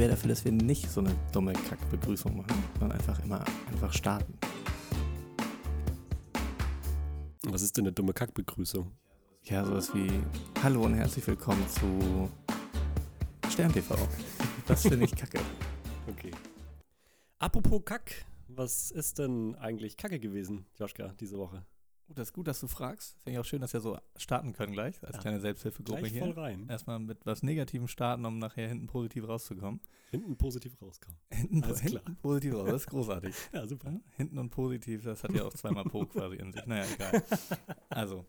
wäre dafür, dass wir nicht so eine dumme Kackbegrüßung machen, sondern einfach immer einfach starten. Was ist denn eine dumme Kackbegrüßung? Ja, sowas wie Hallo und herzlich willkommen zu Stern TV. Das finde ich kacke. Okay. Apropos Kack, was ist denn eigentlich Kacke gewesen, Joschka, diese Woche? Oh, das ist gut, dass du fragst. Finde ich auch schön, dass wir so starten können gleich, als Ja. kleine Selbsthilfegruppe Gleich hier. voll rein. Erstmal mit was Negativem starten, um nachher hinten positiv rauszukommen. Hinten positiv rauskommen. Hinten, Alles hinten klar. positiv raus, das ist großartig. Ja, super. Ja, hinten und positiv, das hat ja auch zweimal Po quasi in sich. Naja, egal. Also,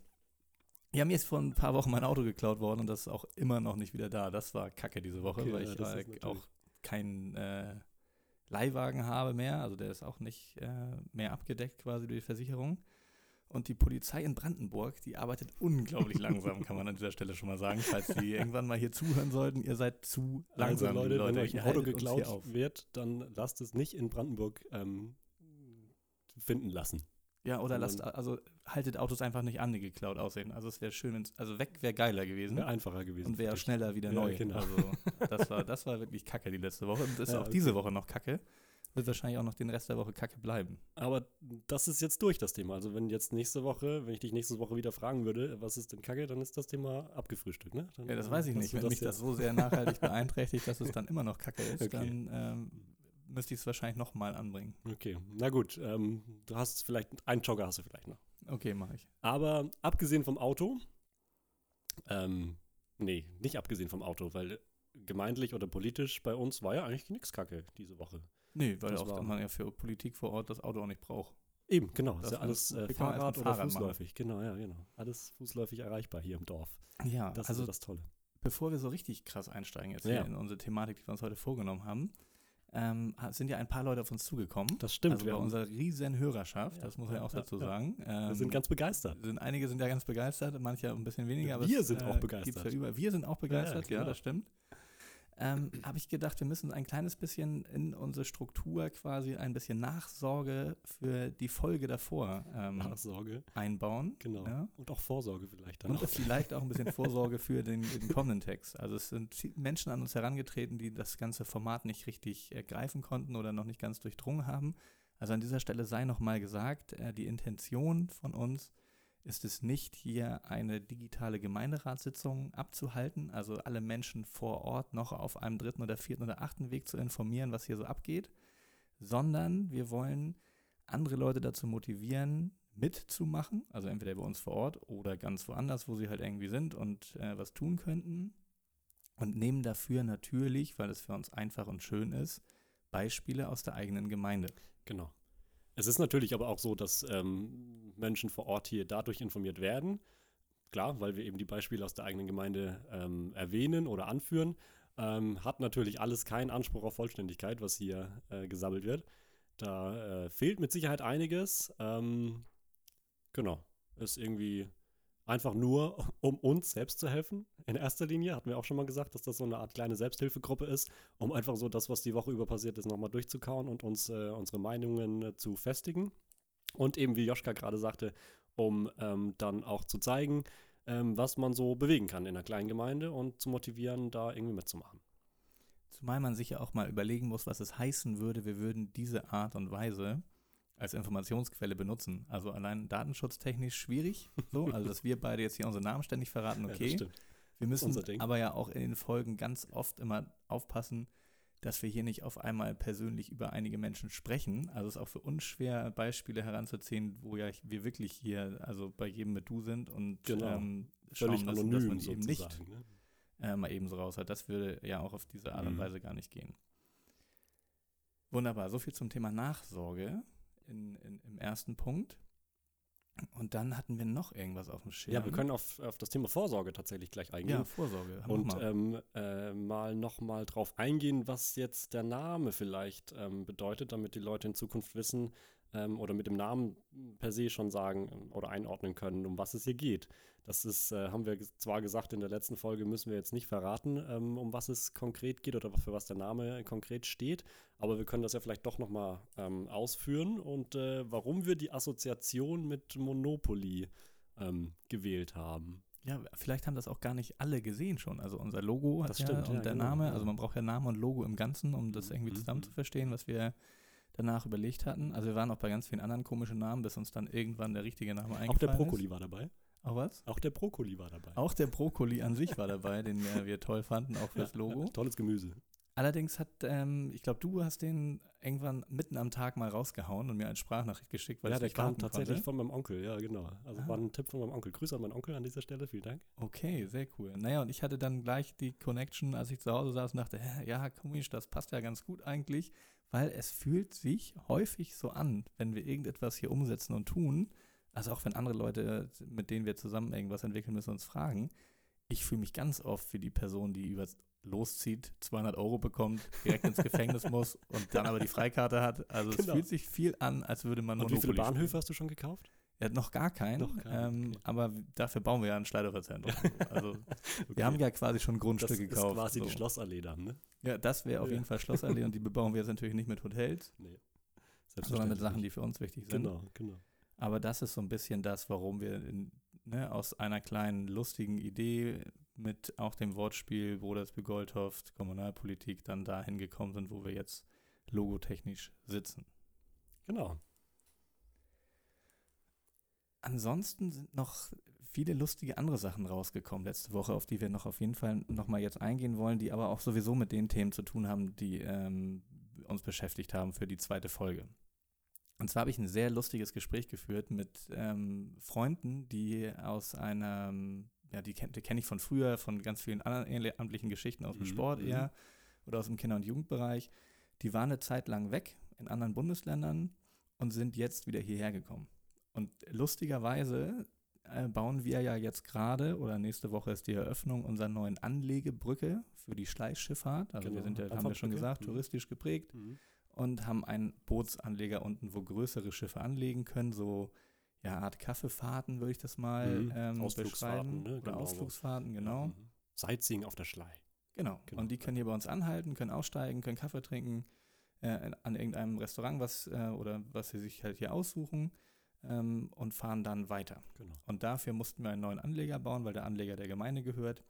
ja, mir ist vor ein paar Wochen mein Auto geklaut worden und das ist auch immer noch nicht wieder da. Das war kacke diese Woche, Okay, weil ja, ich äh, auch keinen äh, Leihwagen habe mehr. Also der ist auch nicht äh, mehr abgedeckt quasi durch die Versicherung. Und die Polizei in Brandenburg, die arbeitet unglaublich langsam, kann man an dieser Stelle schon mal sagen. Falls Sie irgendwann mal hier zuhören sollten, ihr seid zu Also langsam, Leute, liebe wenn euch ein Auto geklaut wird, dann lasst es nicht in Brandenburg ähm, finden lassen. Ja, oder lasst, sondern- also haltet Autos einfach nicht an, die geklaut aussehen. Also es wäre schön, wenn's, also weg wäre geiler gewesen Wäre einfacher gewesen. und wäre schneller wieder Ja, neu. genau. Also das war, das war wirklich kacke die letzte Woche und ist Ja, auch diese okay. Woche noch kacke. Wird wahrscheinlich auch noch den Rest der Woche kacke bleiben. Aber das ist jetzt durch, das Thema. Also wenn jetzt nächste Woche, wenn ich dich nächste Woche wieder fragen würde, was ist denn Kacke, dann ist das Thema abgefrühstückt, ne? Dann, Ja, das weiß ich nicht. Wenn mich das so sehr nachhaltig beeinträchtigt, dass es dann immer noch kacke ist, Okay. dann ähm, müsste ich es wahrscheinlich nochmal anbringen. Okay, na gut. Ähm, du hast vielleicht, einen Jogger hast du vielleicht noch. Okay, mache ich. Aber abgesehen vom Auto, ähm, nee, nicht abgesehen vom Auto, weil gemeindlich oder politisch bei uns war ja eigentlich nichts Kacke diese Woche. Nee, weil Das auch man ja für Politik vor Ort das Auto auch nicht braucht. Eben, genau. Das ist ja alles äh, wir Fahrrad oder Fahrrad machen. fußläufig. Genau, ja, genau. Alles fußläufig erreichbar hier im Dorf. Ja, Das also ist das Tolle. bevor wir so richtig krass einsteigen jetzt Ja. hier in unsere Thematik, die wir uns heute vorgenommen haben, ähm, sind ja ein paar Leute auf uns zugekommen. Das stimmt. also wir, bei unserer riesen Hörerschaft, Ja, das muss man ja ja, auch ja, dazu ja. sagen. wir Ähm, sind ganz begeistert. sind, einige sind ja ganz begeistert, manche ein bisschen weniger. aber Wir sind auch äh, begeistert. gibt's Ja über. Wir sind auch begeistert, ja, genau. das stimmt. Ähm, Habe ich gedacht, wir müssen ein kleines bisschen in unsere Struktur quasi ein bisschen Nachsorge für die Folge davor ähm, Nachsorge, einbauen. genau. Ja? Und auch Vorsorge vielleicht dann Und auch. vielleicht auch ein bisschen Vorsorge für den, den kommenden Text. Also es sind Menschen an uns herangetreten, die das ganze Format nicht richtig ergreifen konnten oder noch nicht ganz durchdrungen haben. Also an dieser Stelle sei nochmal gesagt, äh, die Intention von uns ist es nicht, hier eine digitale Gemeinderatssitzung abzuhalten, also alle Menschen vor Ort noch auf einem dritten oder vierten oder achten Weg zu informieren, was hier so abgeht, sondern wir wollen andere Leute dazu motivieren, mitzumachen, also entweder bei uns vor Ort oder ganz woanders, wo sie halt irgendwie sind und äh, was tun könnten. Und nehmen dafür natürlich, weil es für uns einfach und schön ist, Beispiele aus der eigenen Gemeinde. Genau. Es ist natürlich aber auch so, dass ähm, Menschen vor Ort hier dadurch informiert werden. Klar, weil wir eben die Beispiele aus der eigenen Gemeinde ähm, erwähnen oder anführen. Ähm, hat natürlich alles keinen Anspruch auf Vollständigkeit, was hier äh, gesammelt wird. Da äh, fehlt mit Sicherheit einiges. Ähm, genau. Ist irgendwie einfach nur, um uns selbst zu helfen. In erster Linie hatten wir auch schon mal gesagt, dass das so eine Art kleine Selbsthilfegruppe ist, um einfach so das, was die Woche über passiert ist, nochmal durchzukauen und uns äh, unsere Meinungen äh, zu festigen. Und eben, wie Joschka gerade sagte, um ähm, dann auch zu zeigen, ähm, was man so bewegen kann in einer kleinen Gemeinde und zu motivieren, da irgendwie mitzumachen. Zumal man sich ja auch mal überlegen muss, was es heißen würde, wir würden diese Art und Weise als Informationsquelle benutzen. Also allein datenschutztechnisch schwierig, so, also dass wir beide jetzt hier unsere Namen ständig verraten, Ja, okay. stimmt. Wir müssen aber ja auch in den Folgen ganz oft immer aufpassen, dass wir hier nicht auf einmal persönlich über einige Menschen sprechen. Also es ist auch für uns schwer, Beispiele heranzuziehen, wo ja wir wirklich hier, also bei jedem mit du sind und Genau. ähm, Völlig schauen müssen, anonym dass man die eben nicht. Ne? äh, mal eben so raus hat. Das würde ja auch auf diese Art und Mhm. Weise gar nicht gehen. Wunderbar, so viel zum Thema Nachsorge in, in, im ersten Punkt. Und dann hatten wir noch irgendwas auf dem Schirm. Ja, wir können auf, auf das Thema Vorsorge tatsächlich gleich eingehen. ja, Vorsorge. Haben und wir mal. ähm, äh, mal nochmal drauf eingehen, was jetzt der Name vielleicht ähm, bedeutet, damit die Leute in Zukunft wissen ähm, oder mit dem Namen per se schon sagen ähm, oder einordnen können, um was es hier geht. Das ist, äh, haben wir zwar gesagt, in der letzten Folge müssen wir jetzt nicht verraten, ähm, um was es konkret geht oder für was der Name konkret steht, aber wir können das ja vielleicht doch nochmal ähm, ausführen und äh, warum wir die Assoziation mit Monopoly ähm, gewählt haben. ja, vielleicht haben das auch gar nicht alle gesehen schon. Also unser Logo hat Das ja stimmt, und ja, der genau, Name, also man braucht ja Name und Logo im Ganzen, um das Mhm, irgendwie mhm, zusammen mhm. zu verstehen, was wir danach überlegt hatten. Also wir waren auch bei ganz vielen anderen komischen Namen, bis uns dann irgendwann der richtige Name eingefallen Auch der ist. Brokkoli war dabei. Auch was? Auch der Brokkoli war dabei. Auch der Brokkoli an sich war dabei, den äh, wir toll fanden, auch fürs Logo. Ja, tolles Gemüse. Allerdings hat, ähm, ich glaube, du hast den irgendwann mitten am Tag mal rausgehauen und mir eine Sprachnachricht geschickt, weil ja, ich der kam tatsächlich konnte. von meinem Onkel, ja, genau. Also Ah. war ein Tipp von meinem Onkel. Grüße an meinen Onkel an dieser Stelle, vielen Dank. Okay, sehr cool. Naja, und ich hatte dann gleich die Connection, als ich zu Hause saß und dachte, ja, komisch, das passt ja ganz gut eigentlich, weil es fühlt sich häufig so an, wenn wir irgendetwas hier umsetzen und tun, also auch wenn andere Leute, mit denen wir zusammen irgendwas entwickeln müssen, uns fragen, ich fühle mich ganz oft wie die Person, die übers loszieht, 200 Euro bekommt, direkt ins Gefängnis muss und dann aber die Freikarte hat. Also Genau. es fühlt sich viel an, als würde man Und wie viele Monopoly spielen. Bahnhöfe hast du schon gekauft? Ja, noch gar keinen. Noch keinen, ähm, okay. Aber dafür bauen wir ja ein Schleiderverzentrum. also Okay. wir haben ja quasi schon das Grundstücke ist gekauft. quasi so. die Schlossallee dann, ne? Ja, das wäre auf Ja. jeden Fall Schlossallee und die bebauen wir jetzt natürlich nicht mit Hotels, Nee. sondern mit Sachen, die für uns wichtig sind. Genau, genau. Aber das ist so ein bisschen das, warum wir in, ne, aus einer kleinen lustigen Idee mit auch dem Wortspiel Brodersby Goldhoft, Kommunalpolitik dann dahin gekommen sind, wo wir jetzt logotechnisch sitzen. Genau. Ansonsten sind noch viele lustige andere Sachen rausgekommen letzte Woche, auf die wir noch auf jeden Fall nochmal jetzt eingehen wollen, die aber auch sowieso mit den Themen zu tun haben, die ähm, uns beschäftigt haben für die zweite Folge. Und zwar habe ich ein sehr lustiges Gespräch geführt mit ähm, Freunden, die aus einer, ja, die kenne die kenn ich von früher, von ganz vielen anderen ehrenamtlichen Geschichten aus dem Mhm, Sport mhm. eher oder aus dem Kinder- und Jugendbereich. Die waren eine Zeit lang weg in anderen Bundesländern und sind jetzt wieder hierher gekommen. Und lustigerweise äh, bauen wir ja jetzt gerade, oder nächste Woche ist die Eröffnung unserer neuen Anlegebrücke für die Schleichschifffahrt. Also wir Genau, sind ja, haben wir schon gesagt, Mhm. touristisch geprägt Mhm. und haben einen Bootsanleger unten, wo größere Schiffe anlegen können, so ja, Art Kaffeefahrten würde ich das mal Mhm. ähm, Ausflugsfahrten, beschreiben. ne? Oder Genau. Ausflugsfahrten, genau. Mhm. Sightseeing auf der Schlei. Genau. Genau, Und die können hier bei uns anhalten, können aussteigen, können Kaffee trinken äh, an irgendeinem Restaurant, was äh, oder was sie sich halt hier aussuchen ähm, und fahren dann weiter. Genau. Und dafür mussten wir einen neuen Anleger bauen, weil der Anleger der Gemeinde gehört.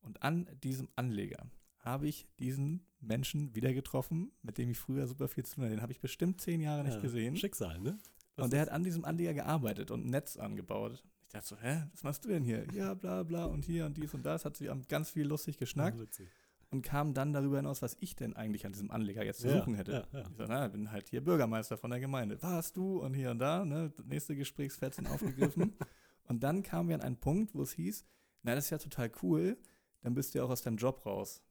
Und an diesem Anleger habe ich diesen Menschen wieder getroffen, mit dem ich früher super viel zu tun hatte. Den habe ich bestimmt zehn Jahre nicht Ja, gesehen. Schicksal, ne? Was Und der hat an diesem Anleger gearbeitet und ein Netz angebaut. Ich dachte so, hä, was machst du denn hier? Ja, bla bla und hier und dies und das. Hat sie ganz viel lustig geschnackt witzig. Und kam dann darüber hinaus, was ich denn eigentlich an diesem Anleger jetzt zu Ja, suchen hätte. ja, ja. Ich so, na, bin halt hier Bürgermeister von der Gemeinde. Warst du? Und hier und da, ne? Nächste Gesprächsfetzen aufgegriffen. und dann kamen wir an einen Punkt, wo es hieß, na, das ist ja total cool, dann bist du ja auch aus deinem Job raus.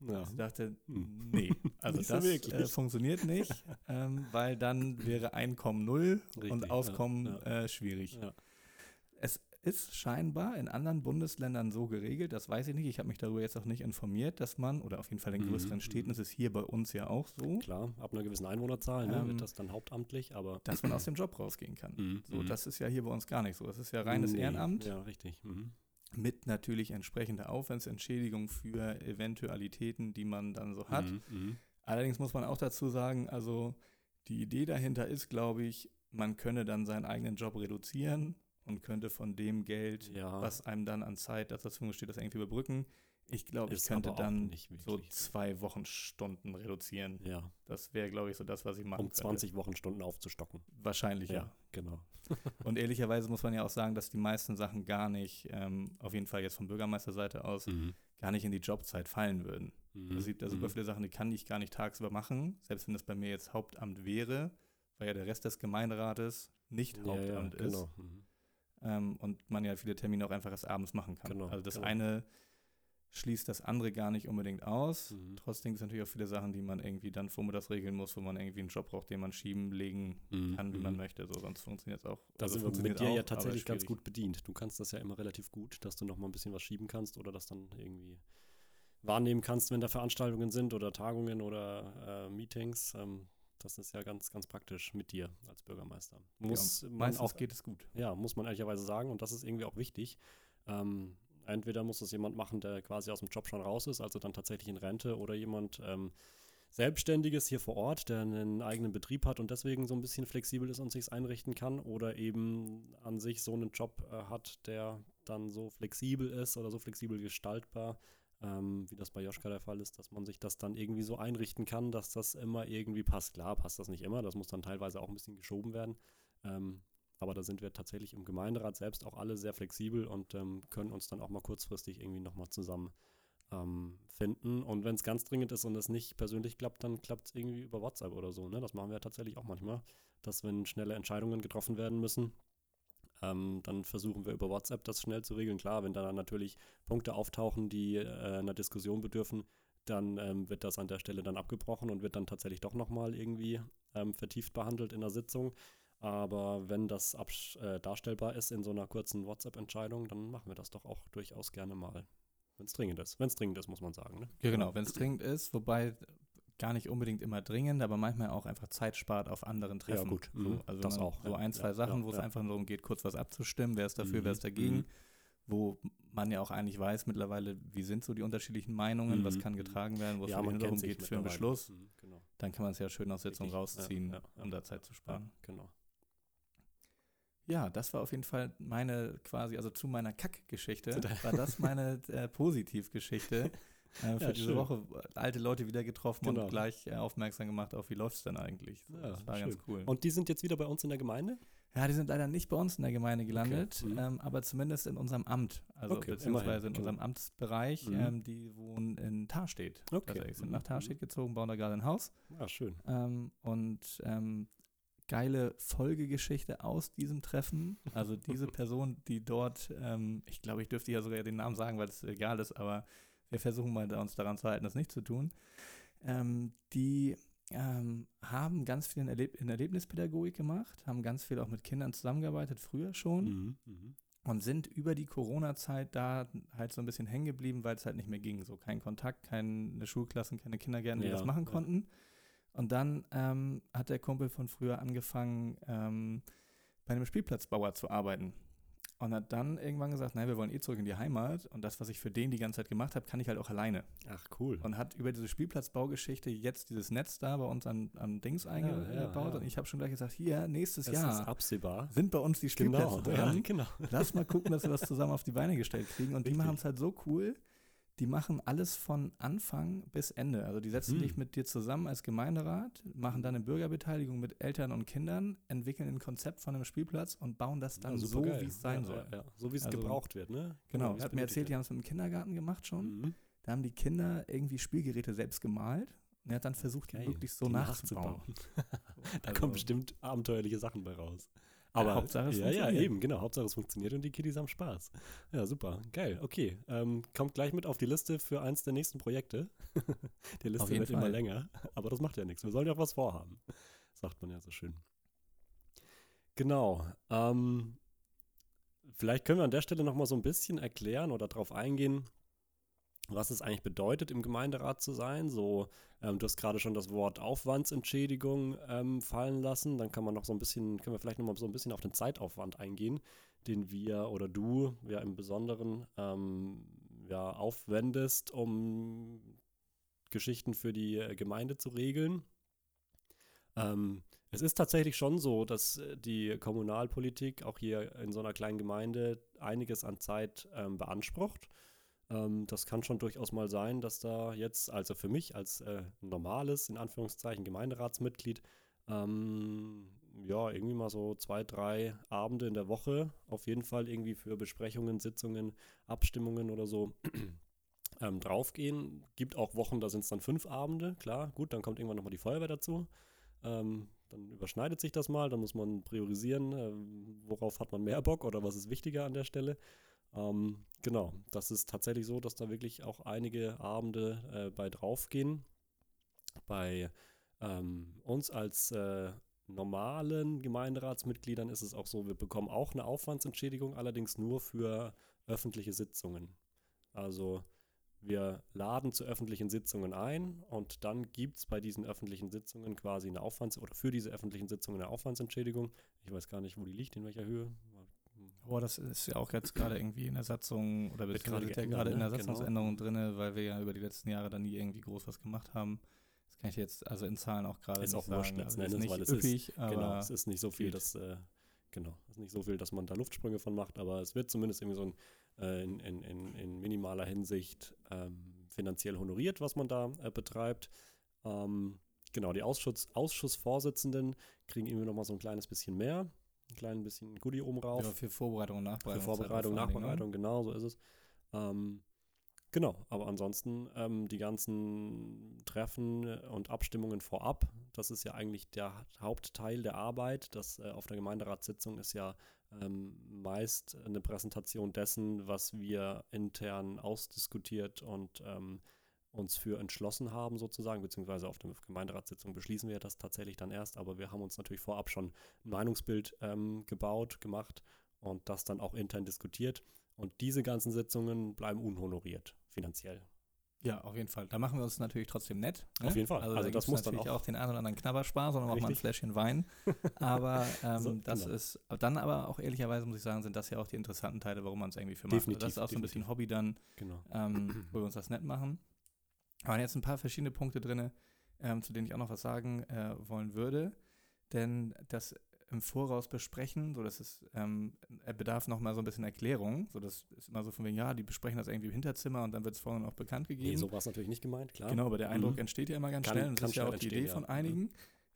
Ja. Ich dachte, Hm. nee, also so das wirklich. äh, funktioniert nicht, ähm, weil dann wäre Einkommen null Richtig, und ja, Auskommen ja. Äh, schwierig. Ja. Es ist scheinbar in anderen Bundesländern so geregelt, das weiß ich nicht, ich habe mich darüber jetzt auch nicht informiert, dass man, oder auf jeden Fall in Mhm, größeren Städten mhm. ist es hier bei uns ja auch so, Klar, ab einer gewissen Einwohnerzahl ne, Ähm, wird das dann hauptamtlich, aber. dass man aus dem Job rausgehen kann. Mhm, So, mhm. das ist ja hier bei uns gar nicht so. Das ist ja reines Nee, Ehrenamt Ja, richtig. Mhm. mit natürlich entsprechender Aufwandsentschädigung für Eventualitäten, die man dann so hat. Mhm. Allerdings muss man auch dazu sagen, also die Idee dahinter ist, glaube ich, man könne dann seinen eigenen Job reduzieren und könnte von dem Geld, Ja, was einem dann an Zeit zur Verfügung steht, das irgendwie überbrücken. Ich glaube, ich Ist könnte dann so zwei Wochenstunden reduzieren. ja, Das wäre, glaube ich, so das, was ich machen um könnte. 20 Wochenstunden aufzustocken. Wahrscheinlich, ja. Ja, genau. Und ehrlicherweise muss man ja auch sagen, dass die meisten Sachen gar nicht, ähm, auf jeden Fall jetzt von Bürgermeisterseite aus, Mhm. gar nicht in die Jobzeit fallen würden. Mhm. Es gibt ja super mhm. viele Sachen, die kann ich gar nicht tagsüber machen, selbst wenn das bei mir jetzt Hauptamt wäre, weil ja der Rest des Gemeinderates nicht Ja, ja, Hauptamt ist genau. Mhm. Ähm, und man ja viele Termine auch einfach erst abends machen kann. Genau, also das genau. eine schließt das andere gar nicht unbedingt aus. Mhm. Trotzdem gibt es natürlich auch viele Sachen, die man irgendwie dann vormittags regeln muss, wo man irgendwie einen Job braucht, den man schieben, legen Mhm. kann, wie man Mhm. möchte. So, sonst funktioniert es auch. Da also sind wir mit dir ja auch, aber tatsächlich ganz gut bedient. Du kannst das ja immer relativ gut, dass du noch mal ein bisschen was schieben kannst oder das dann irgendwie wahrnehmen kannst, wenn da Veranstaltungen sind oder Tagungen oder äh, Meetings. Ähm, das ist ja ganz, ganz praktisch mit dir als Bürgermeister. Muss ja, man meistens auch, geht es gut. ja, muss man ehrlicherweise sagen und das ist irgendwie auch wichtig. Ähm, entweder muss das jemand machen, der quasi aus dem Job schon raus ist, also dann tatsächlich in Rente oder jemand ähm, Selbstständiges hier vor Ort, der einen eigenen Betrieb hat und deswegen so ein bisschen flexibel ist und sich einrichten kann oder eben an sich so einen Job äh, hat, der dann so flexibel ist oder so flexibel gestaltbar, ähm, wie das bei Joschka der Fall ist, dass man sich das dann irgendwie so einrichten kann, dass das immer irgendwie passt. Klar, passt das nicht immer, das muss dann teilweise auch ein bisschen geschoben werden. Ähm, aber da sind wir tatsächlich im Gemeinderat selbst auch alle sehr flexibel und ähm, können uns dann auch mal kurzfristig irgendwie nochmal zusammen ähm, finden. Und wenn es ganz dringend ist und es nicht persönlich klappt, dann klappt es irgendwie über WhatsApp oder so. Ne? Das machen wir tatsächlich auch manchmal, dass wenn schnelle Entscheidungen getroffen werden müssen, ähm, dann versuchen wir über WhatsApp das schnell zu regeln. Klar, wenn da natürlich Punkte auftauchen, die äh, einer Diskussion bedürfen, dann ähm, wird das an der Stelle dann abgebrochen und wird dann tatsächlich doch nochmal irgendwie ähm, vertieft behandelt in der Sitzung. Aber wenn das äh, darstellbar ist in so einer kurzen WhatsApp-Entscheidung, dann machen wir das doch auch durchaus gerne mal. Wenn es dringend ist. Wenn es dringend ist, muss man sagen. Ne? Ja, genau, wenn es dringend ist, wobei gar nicht unbedingt immer dringend, aber manchmal auch einfach Zeit spart auf anderen Treffen. Ja, gut. So, mhm. also das auch. So ein, zwei ja, Sachen, ja, wo es einfach nur darum geht, kurz was abzustimmen, wer ist dafür, Mhm. wer ist dagegen. Mhm. Wo man ja auch eigentlich weiß mittlerweile, wie sind so die unterschiedlichen Meinungen, was Mhm. kann getragen werden, wo es ja, darum geht für einen. Beschluss. Mhm, genau. Dann kann man es ja schön aus Sitzung rausziehen, um da Zeit zu sparen. Ja, genau. Ja, das war auf jeden Fall meine quasi, also zu meiner Kack-Geschichte, war das meine äh, Positivgeschichte äh, für Ja, diese schön. Woche. Alte Leute wieder getroffen Genau. und gleich äh, aufmerksam gemacht auf, wie läuft es denn eigentlich. So, Ja, das war schön. ganz cool. Und die sind jetzt wieder bei uns in der Gemeinde? ja, die sind leider nicht bei uns in der Gemeinde gelandet, Mhm. ähm, aber zumindest in unserem Amt, also Okay, beziehungsweise immerhin, in unserem Amtsbereich. Mhm. Ähm, die wohnen in Tarstedt. Okay. Tatsächlich sind Mhm. nach Tarstedt gezogen, bauen da gerade ein Haus. Ja, schön. Ähm, und ähm, geile Folgegeschichte aus diesem Treffen. Also diese Person, die dort, ähm, ich glaube, ich dürfte ja sogar den Namen sagen, weil es egal ist, aber wir versuchen mal uns daran zu halten, das nicht zu tun. Ähm, die ähm, haben ganz viel in, Erleb in Erlebnispädagogik gemacht, haben ganz viel auch mit Kindern zusammengearbeitet, früher schon Mhm. Mhm. und sind über die Corona-Zeit da halt so ein bisschen hängen geblieben, weil es halt nicht mehr ging. So kein Kontakt, keine Schulklassen, keine Kindergärten, die Ja, das machen ja. konnten. Und dann ähm, hat der Kumpel von früher angefangen, ähm, bei einem Spielplatzbauer zu arbeiten. Und hat dann irgendwann gesagt, nein, wir wollen eh zurück in die Heimat. Und das, was ich für den die ganze Zeit gemacht habe, kann ich halt auch alleine. Ach, cool. Und hat über diese Spielplatzbaugeschichte jetzt dieses Netz da bei uns an, an Dings eingebaut. ja, ja. Und ich habe schon gleich gesagt, hier, nächstes es Jahr ist absehbar. sind bei uns die Spielplätze Genau, dran. ja, genau. Lass mal gucken, dass wir das zusammen auf die Beine gestellt kriegen. Und die Richtig. machen es halt so cool. Die machen alles von Anfang bis Ende. Also die setzen Mhm. dich mit dir zusammen als Gemeinderat, machen dann eine Bürgerbeteiligung mit Eltern und Kindern, entwickeln ein Konzept von einem Spielplatz und bauen das dann Ja, so, wie es sein ja, soll. Ja. So wie es Also, gebraucht wird, ne? Genau, wie er hat mir erzählt, die haben es mit dem Kindergarten gemacht schon. Mhm. Da haben die Kinder irgendwie Spielgeräte selbst gemalt. Und er hat dann versucht, die Geil, wirklich so die nachzubauen. da Also- kommen bestimmt abenteuerliche Sachen bei raus. Aber Hauptsache es ja, ja, funktioniert. eben, genau. Hauptsache es funktioniert und die Kiddies haben Spaß. Ja, super. Geil. Okay. Ähm, kommt gleich mit auf die Liste für eins der nächsten Projekte. die Liste wird immer Fall. länger. Aber das macht ja nichts. Wir sollen ja auch was vorhaben. Sagt man ja so schön. Genau. Ähm, vielleicht können wir an der Stelle noch mal so ein bisschen erklären oder darauf eingehen, was es eigentlich bedeutet, im Gemeinderat zu sein. So, ähm, du hast gerade schon das Wort Aufwandsentschädigung ähm, fallen lassen. Dann kann man noch so ein bisschen, können wir vielleicht noch mal so ein bisschen auf den Zeitaufwand eingehen, den wir oder du ja im Besonderen ähm, ja, aufwendest, um Geschichten für die äh, Gemeinde zu regeln. Ähm, es ist tatsächlich schon so, dass äh, die Kommunalpolitik auch hier in so einer kleinen Gemeinde einiges an Zeit ähm, beansprucht. Ähm, das kann schon durchaus mal sein, dass da jetzt, also für mich als äh, normales, in Anführungszeichen, Gemeinderatsmitglied, ähm, ja, irgendwie mal so zwei, drei Abende in der Woche auf jeden Fall irgendwie für Besprechungen, Sitzungen, Abstimmungen oder so ähm, draufgehen. Gibt auch Wochen, da sind es dann fünf Abende, klar, gut, dann kommt irgendwann nochmal die Feuerwehr dazu. Ähm, dann überschneidet sich das mal, dann muss man priorisieren, ähm, worauf hat man mehr Bock oder was ist wichtiger an der Stelle. Ähm, genau, das ist tatsächlich so, dass da wirklich auch einige Abende äh, bei draufgehen. Bei ähm, uns als äh, normalen Gemeinderatsmitgliedern ist es auch so, wir bekommen auch eine Aufwandsentschädigung, allerdings nur für öffentliche Sitzungen. Also wir laden zu öffentlichen Sitzungen ein und dann gibt es bei diesen öffentlichen Sitzungen quasi eine Aufwands- oder für diese öffentlichen Sitzungen eine Aufwandsentschädigung. Ich weiß gar nicht, wo die liegt, in welcher Höhe. Aber das ist ja auch jetzt gerade irgendwie in der Satzung oder Wird gerade ist gerade in der ne? Genau. Satzungsänderung drin, weil wir ja über die letzten Jahre dann nie irgendwie groß was gemacht haben. Das kann ich jetzt also in Zahlen auch gerade Ist nicht auch sagen. wurscht letzten Also ist Endes, weil nicht es ist- üppig, aber genau, es ist nicht so viel, geht. dass, äh, genau, es ist nicht so viel, dass man da Luftsprünge von macht, aber es wird zumindest irgendwie so ein äh, in, in, in, in, minimaler Hinsicht ähm, finanziell honoriert, was man da äh, betreibt. Ähm, genau, die Ausschuss, Ausschussvorsitzenden kriegen irgendwie nochmal so ein kleines bisschen mehr. Ein kleines bisschen Goodie oben rauf. Ja, für Vorbereitung und Nachbereitung. Für Vorbereitung, und Nachbereitung, genau, so ist es. Ähm, Genau, aber ansonsten ähm, die ganzen Treffen und Abstimmungen vorab, das ist ja eigentlich der Hauptteil der Arbeit. Das äh, auf der Gemeinderatssitzung ist ja ähm, meist eine Präsentation dessen, was wir intern ausdiskutiert und ähm, uns für entschlossen haben sozusagen, beziehungsweise auf der Gemeinderatssitzung beschließen wir das tatsächlich dann erst, aber wir haben uns natürlich vorab schon ein Meinungsbild ähm, gebaut, gemacht und das dann auch intern diskutiert. Und diese ganzen Sitzungen bleiben unhonoriert, finanziell. Ja, auf jeden Fall. Da machen wir uns natürlich trotzdem nett. Ne? Auf jeden Fall. Also, also da das muss natürlich dann auch, auch den einen oder anderen Knabberspaß, sondern auch mal ein Fläschchen Wein. Aber ähm, so, das genau. ist, dann aber auch ehrlicherweise muss ich sagen, sind das ja auch die interessanten Teile, warum man es irgendwie für macht. Definitiv, das ist auch definitiv. so ein bisschen Hobby dann, genau. ähm, wo wir uns das nett machen. Aber jetzt ein paar verschiedene Punkte drin, ähm, zu denen ich auch noch was sagen äh, wollen würde. Denn das im Voraus besprechen, so dass es ähm, bedarf noch mal so ein bisschen Erklärung, so das ist immer so von wegen, ja, die besprechen das irgendwie im Hinterzimmer und dann wird es vorher noch bekannt gegeben. Nee, so war es natürlich nicht gemeint, klar. Genau, aber der Eindruck mhm. entsteht ja immer ganz kann, schnell und das ist ja auch die Idee ja. von einigen. Mhm.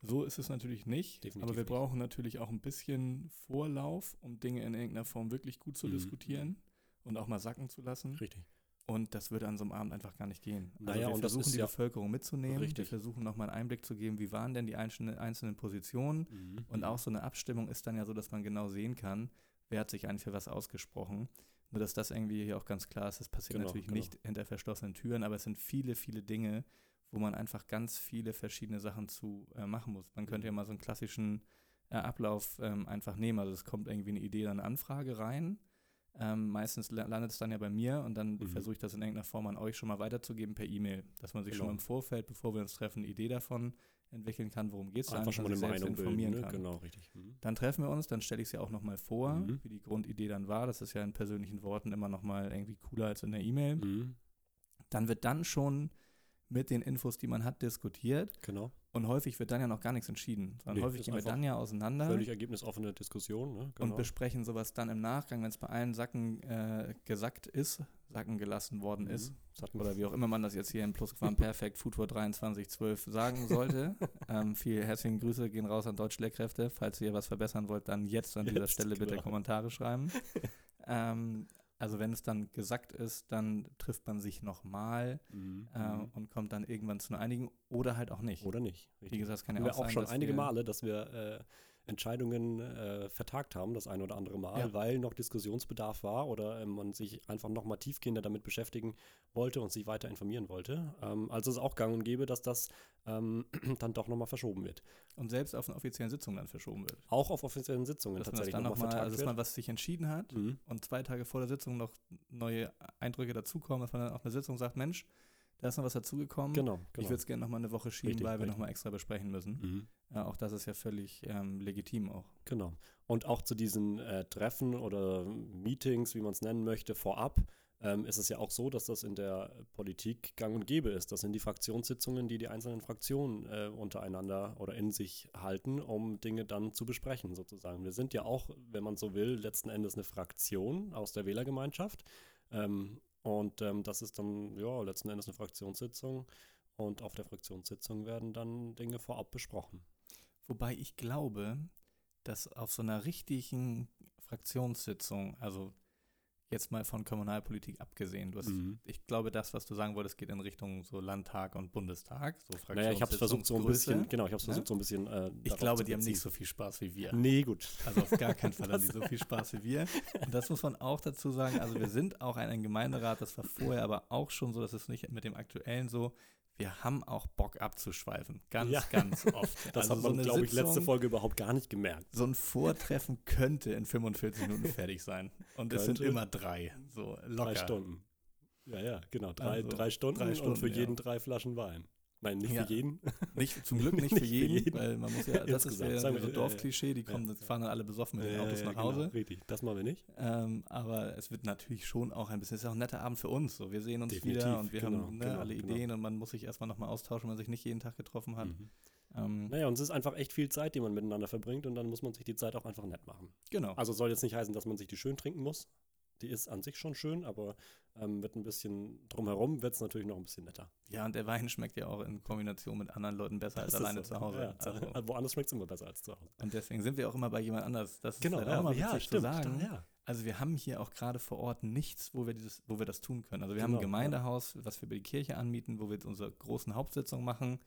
So ist es natürlich nicht, Definitiv aber wir brauchen natürlich auch ein bisschen Vorlauf, um Dinge in irgendeiner Form wirklich gut zu mhm. diskutieren und auch mal sacken zu lassen. Richtig. Und das würde an so einem Abend einfach gar nicht gehen. Also naja, wir und versuchen die ja Bevölkerung mitzunehmen. Richtig. Wir versuchen nochmal einen Einblick zu geben, wie waren denn die einzelnen, einzelnen Positionen. Mhm. Und auch so eine Abstimmung ist dann ja so, dass man genau sehen kann, wer hat sich eigentlich für was ausgesprochen. Nur dass das irgendwie hier auch ganz klar ist, das passiert genau, natürlich genau. nicht hinter verschlossenen Türen, aber es sind viele, viele Dinge, wo man einfach ganz viele verschiedene Sachen zu äh, machen muss. Man könnte ja mhm. mal so einen klassischen äh, Ablauf ähm, einfach nehmen. Also es kommt irgendwie eine Idee, dann eine Anfrage rein ähm, meistens landet es dann ja bei mir und dann mhm. versuche ich das in irgendeiner Form an euch schon mal weiterzugeben per E-Mail, dass man sich genau. schon im Vorfeld, bevor wir uns treffen, eine Idee davon entwickeln kann, worum geht es Einfach schon mal eine Meinung informieren bilden, ne? kann. Genau, richtig. Mhm. Dann treffen wir uns, dann stelle ich es ja auch nochmal vor, mhm. wie die Grundidee dann war. Das ist ja in persönlichen Worten immer nochmal irgendwie cooler als in der E-Mail. Mhm. Dann wird dann schon mit den Infos, die man hat, diskutiert. Genau. Und häufig wird dann ja noch gar nichts entschieden, sondern nee, häufig gehen wir dann ja auseinander. Völlig ergebnisoffene Diskussion. Ne? Genau. Und besprechen sowas dann im Nachgang, wenn es bei allen Sacken äh, gesackt ist, sacken gelassen worden mhm. ist. Oder wie auch immer man das jetzt hier in Plusquam Perfekt Futur 2312 sagen sollte. ähm, viele herzliche Grüße gehen raus an Deutschlehrkräfte. Falls ihr was verbessern wollt, dann jetzt an jetzt, dieser Stelle bitte genau. Kommentare schreiben. ähm, also wenn es dann gesagt ist, dann trifft man sich nochmal mhm. äh, mhm. und kommt dann irgendwann zu einer Einigung oder halt auch nicht. Oder nicht. Richtig. Wie gesagt, kann ja auch, auch sein, schon einige Male, dass wir äh, Entscheidungen äh, vertagt haben, das ein oder andere Mal, ja. weil noch Diskussionsbedarf war oder äh, man sich einfach nochmal tiefgehender damit beschäftigen wollte und sich weiter informieren wollte. Ähm, also ist auch gang und gäbe, dass das ähm, dann doch nochmal verschoben wird. Und selbst auf einer offiziellen Sitzung dann verschoben wird. Auch auf offiziellen Sitzungen dass tatsächlich nochmal noch mal, Also dass man was sich entschieden hat mhm. und zwei Tage vor der Sitzung noch neue Eindrücke dazukommen, dass man dann auf einer Sitzung sagt, Mensch, da ist noch was dazugekommen. Genau, genau. Ich würde es gerne nochmal eine Woche schieben, richtig, weil wir nochmal extra besprechen müssen. Mhm. Ja, auch das ist ja völlig ähm, legitim auch. Genau. Und auch zu diesen äh, Treffen oder Meetings, wie man es nennen möchte, vorab, ähm, ist es ja auch so, dass das in der Politik gang und gäbe ist. Das sind die Fraktionssitzungen, die die einzelnen Fraktionen äh, untereinander oder in sich halten, um Dinge dann zu besprechen, sozusagen. Wir sind ja auch, wenn man so will, letzten Endes eine Fraktion aus der Wählergemeinschaft. Ähm, und ähm, das ist dann, ja, letzten Endes eine Fraktionssitzung. Und auf der Fraktionssitzung werden dann Dinge vorab besprochen. Wobei ich glaube, dass auf so einer richtigen Fraktionssitzung, also jetzt mal von Kommunalpolitik abgesehen. Hast, mhm. Ich glaube, das, was du sagen wolltest, geht in Richtung so Landtag und Bundestag. So naja, ich habe es versucht so ein bisschen, genau, ich habe es versucht so ein bisschen. Äh, ich glaube, die haben nicht so viel Spaß wie wir. Nee, gut. Also auf gar keinen Fall haben die so viel Spaß wie wir. Und das muss man auch dazu sagen. Also wir sind auch ein, ein Gemeinderat, das war vorher aber auch schon so, das ist nicht mit dem aktuellen so wir haben auch Bock abzuschweifen. Ganz, ja. ganz oft. Das also hat man, so glaube ich, letzte Folge überhaupt gar nicht gemerkt. So ein Vortreffen könnte in 45 Minuten fertig sein. Und könnte. es sind immer drei. So locker. Drei Stunden. Ja, ja, genau. Drei, also, drei, Stunden, drei Stunden und für jeden drei Flaschen Wein. Nein, nicht ja. für jeden. Nicht, zum Glück nicht, nicht für, jeden, für, jeden, weil man muss ja, das ist ja so ein Dorfklischee, die kommen, ja, fahren dann alle besoffen mit den Autos nach genau, Hause. Genau, richtig, das machen wir nicht. Ähm, aber es wird natürlich schon auch ein bisschen, es ist auch ein netter Abend für uns. So. Wir sehen uns Definitiv, wieder und wir genau, haben ne, genau, alle genau. Ideen und man muss sich erstmal nochmal austauschen, wenn man sich nicht jeden Tag getroffen hat. Mhm. Ähm, naja, und es ist einfach echt viel Zeit, die man miteinander verbringt und dann muss man sich die Zeit auch einfach nett machen. Genau. Also soll jetzt nicht heißen, dass man sich die schön trinken muss. Die ist an sich schon schön, aber ähm, mit ein bisschen drumherum wird es natürlich noch ein bisschen netter. Ja, und der Wein schmeckt ja auch in Kombination mit anderen Leuten besser das als alleine so. zu Hause. Ja, also. Woanders schmeckt es immer besser als zu Hause. Und deswegen sind wir auch immer bei jemand anders. Das genau, ist halt auch mal ja, stimmt, zu sagen. Ja. Also wir haben hier auch gerade vor Ort nichts, wo wir dieses, wo wir das tun können. Also wir genau, haben ein genau, Gemeindehaus, was wir bei die Kirche anmieten, wo wir jetzt unsere großen Hauptsitzungen machen.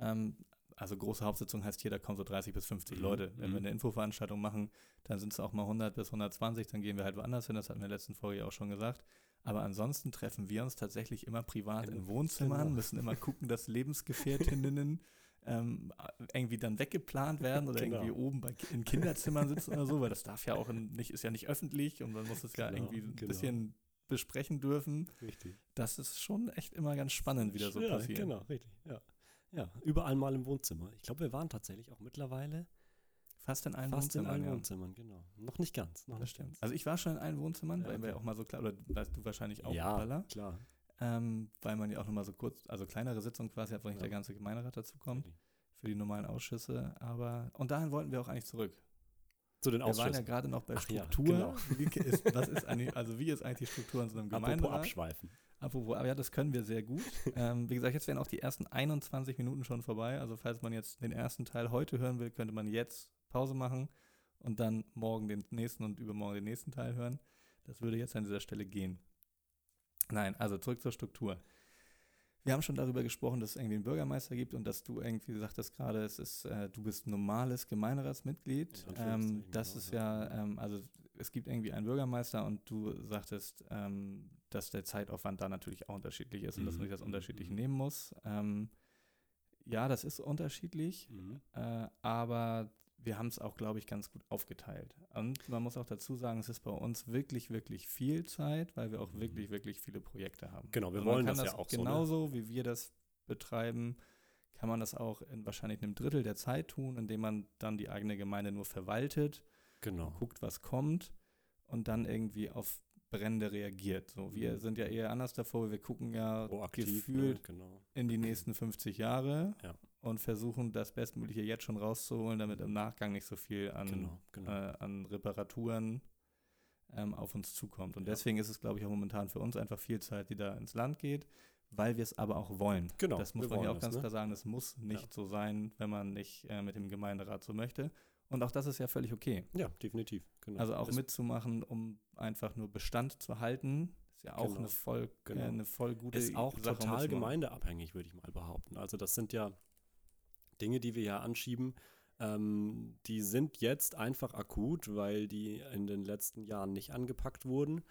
Ähm, also große Hauptsitzung heißt hier, da kommen so 30 bis 50 mhm. Leute. Wenn mhm. wir eine Infoveranstaltung machen, dann sind es auch mal 100 bis 120, dann gehen wir halt woanders hin, das hatten wir in der letzten Folge auch schon gesagt. Aber ansonsten treffen wir uns tatsächlich immer privat in, in Wohnzimmern, genau. müssen immer gucken, dass Lebensgefährtinnen ähm, irgendwie dann weggeplant werden oder genau. irgendwie oben bei, in Kinderzimmern sitzen oder so, weil das darf ja auch in, nicht, ist ja nicht öffentlich und man muss es genau, ja irgendwie ein genau. bisschen besprechen dürfen. Richtig. Das ist schon echt immer ganz spannend, wie das so ja, passiert. Genau, richtig, ja. Ja, überall mal im Wohnzimmer. Ich glaube, wir waren tatsächlich auch mittlerweile fast in allen fast Wohnzimmern. Fast in allen ja. Wohnzimmern, genau. Noch nicht ganz. Noch das nicht stimmt. Ganz. Also ich war schon in allen Wohnzimmern, ja, weil okay. wir auch mal so klar, oder weißt du wahrscheinlich auch, ja, Baller, klar. Ähm, weil man ja auch nochmal so kurz, also kleinere Sitzungen quasi hat, wo nicht ja. der ganze Gemeinderat dazu kommt, okay. für die normalen Ausschüsse. Aber, und dahin wollten wir auch eigentlich zurück. Zu den Ausschüssen. Wir waren ja gerade noch bei Ach Struktur. Ja, genau. wie ist, was ist eigentlich, also wie ist eigentlich die Struktur in so einem Gemeinderat? Apropos abschweifen. Apropos, aber ja, das können wir sehr gut. ähm, wie gesagt, jetzt wären auch die ersten 21 Minuten schon vorbei. Also falls man jetzt den ersten Teil heute hören will, könnte man jetzt Pause machen und dann morgen den nächsten und übermorgen den nächsten Teil hören. Das würde jetzt an dieser Stelle gehen. Nein, also zurück zur Struktur. Wir haben schon darüber gesprochen, dass es irgendwie einen Bürgermeister gibt und dass du irgendwie sagtest gerade, es ist, äh, du bist normales Gemeinderatsmitglied. Ähm, das genau, ist ja, ähm, also es gibt irgendwie einen Bürgermeister und du sagtest, ähm, dass der Zeitaufwand da natürlich auch unterschiedlich ist und dass man sich das mhm. unterschiedlich mhm. nehmen muss. Ähm, ja, das ist unterschiedlich, mhm. äh, aber wir haben es auch, glaube ich, ganz gut aufgeteilt. Und man muss auch dazu sagen, es ist bei uns wirklich, wirklich viel Zeit, weil wir auch mhm. wirklich, wirklich viele Projekte haben. Genau, wir wollen das, das, ja auch genauso, so. Ne? wie wir das betreiben, kann man das auch in wahrscheinlich einem Drittel der Zeit tun, indem man dann die eigene Gemeinde nur verwaltet, genau. guckt, was kommt und dann irgendwie auf Brände reagiert. So, wir mhm. sind ja eher anders davor, wir gucken ja Proaktiv, gefühlt ne? genau. in die nächsten 50 Jahre ja. Und versuchen das Bestmögliche jetzt schon rauszuholen, damit im Nachgang nicht so viel an, genau, genau. Äh, an Reparaturen ähm, auf uns zukommt. Und ja. deswegen ist es, glaube ich, auch momentan für uns einfach viel Zeit, die da ins Land geht, weil wir es aber auch wollen. Genau. Das muss man ja auch das, ganz ne? klar sagen, es muss nicht ja. so sein, wenn man nicht äh, mit dem Gemeinderat so möchte. Und auch das ist ja völlig okay. Ja, definitiv. Genau. Also auch ist mitzumachen, um einfach nur Bestand zu halten, ist ja auch genau. eine, voll, genau. äh, eine voll gute Ist auch Sache, total gemeindeabhängig, würde ich mal behaupten. Also das sind ja Dinge, die wir ja anschieben, ähm, die sind jetzt einfach akut, weil die in den letzten Jahren nicht angepackt wurden